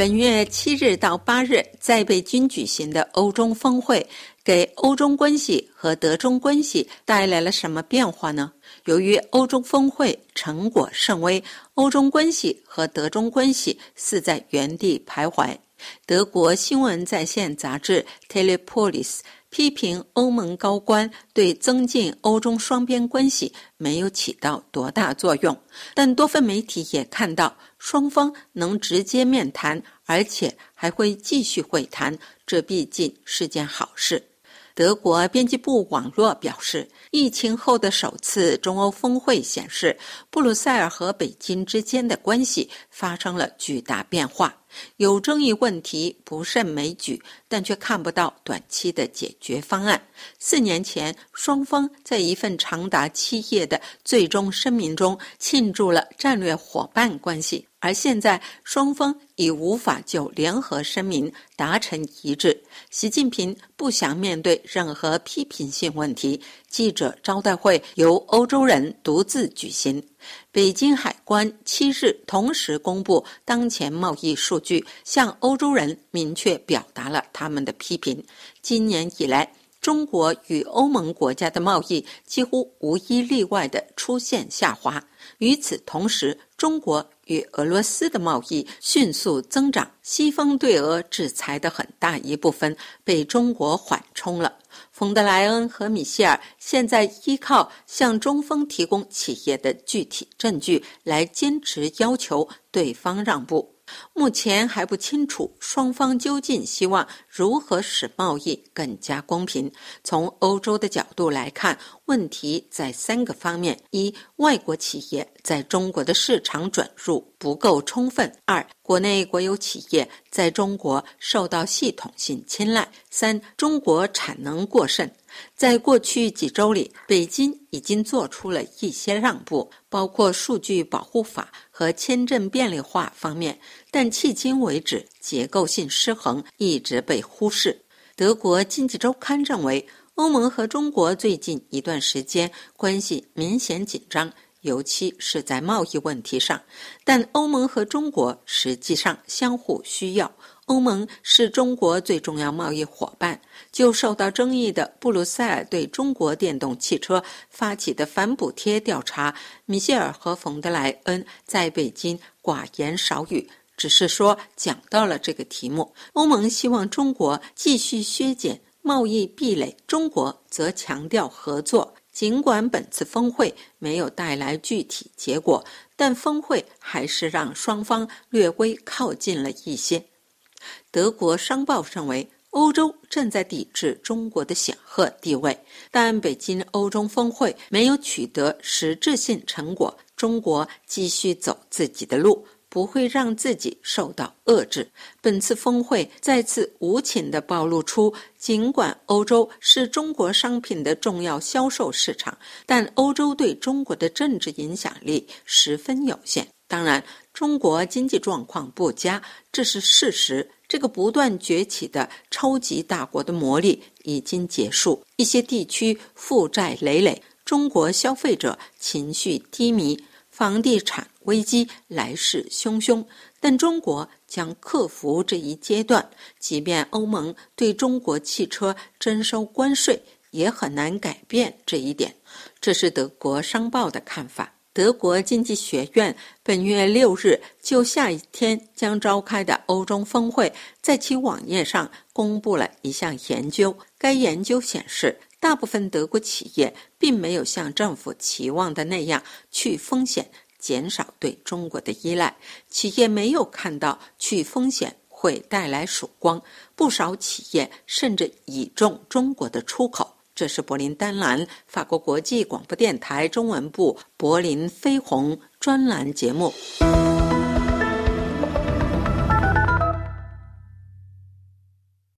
本月七日到八日在北京举行的欧中峰会，给欧中关系和德中关系带来了什么变化呢？由于欧中峰会成果甚微，欧中关系和德中关系似在原地徘徊。德国新闻在线杂志《Telepolis》批评欧盟高官对增进欧中双边关系没有起到多大作用，但多份媒体也看到双方能直接面谈，而且还会继续会谈，这毕竟是件好事。德国编辑部网络表示，疫情后的首次中欧峰会显示，布鲁塞尔和北京之间的关系发生了巨大变化。有争议问题不胜枚举，但却看不到短期的解决方案。四年前，双方在一份长达七页的最终声明中庆祝了战略伙伴关系，而现在双方已无法就联合声明达成一致。习近平不想面对任何批评性问题，记者招待会由欧洲人独自举行。北京海关七日同时公布当前贸易数据，向欧洲人明确表达了他们的批评。今年以来，中国与欧盟国家的贸易几乎无一例外地出现下滑。与此同时，中国与俄罗斯的贸易迅速增长，西方对俄制裁的很大一部分被中国缓冲了。冯德莱恩和米歇尔现在依靠向中方提供企业的具体证据来坚持要求对方让步。目前还不清楚双方究竟希望如何使贸易更加公平。从欧洲的角度来看，问题在三个方面：一、外国企业在中国的市场准入不够充分；二、国内国有企业在中国受到系统性青睐；三、中国产能过剩。在过去几周里，北京已经做出了一些让步，包括数据保护法和签证便利化方面，但迄今为止，结构性失衡一直被忽视。德国经济周刊认为，欧盟和中国最近一段时间关系明显紧张。尤其是在贸易问题上，但欧盟和中国实际上相互需要。欧盟是中国最重要贸易伙伴。就受到争议的布鲁塞尔对中国电动汽车发起的反补贴调查，米歇尔和冯德莱恩在北京寡言少语，只是说讲到了这个题目。欧盟希望中国继续削减贸易壁垒，中国则强调合作。尽管本次峰会没有带来具体结果，但峰会还是让双方略微靠近了一些。德国商报认为，欧洲正在抵制中国的显赫地位，但北京欧洲峰会没有取得实质性成果，中国继续走自己的路。不会让自己受到遏制。本次峰会再次无情地暴露出，尽管欧洲是中国商品的重要销售市场，但欧洲对中国的政治影响力十分有限。当然，中国经济状况不佳，这是事实。这个不断崛起的超级大国的魔力已经结束，一些地区负债累累，中国消费者情绪低迷。房地产危机来势汹汹，但中国将克服这一阶段。即便欧盟对中国汽车征收关税，也很难改变这一点。这是德国商报的看法。德国经济学院本月六日就下一天将召开的欧中峰会，在其网页上公布了一项研究。该研究显示。大部分德国企业并没有像政府期望的那样去风险、减少对中国的依赖。企业没有看到去风险会带来曙光，不少企业甚至倚重中国的出口。这是柏林丹兰法国国际广播电台中文部柏林飞鸿专栏节目。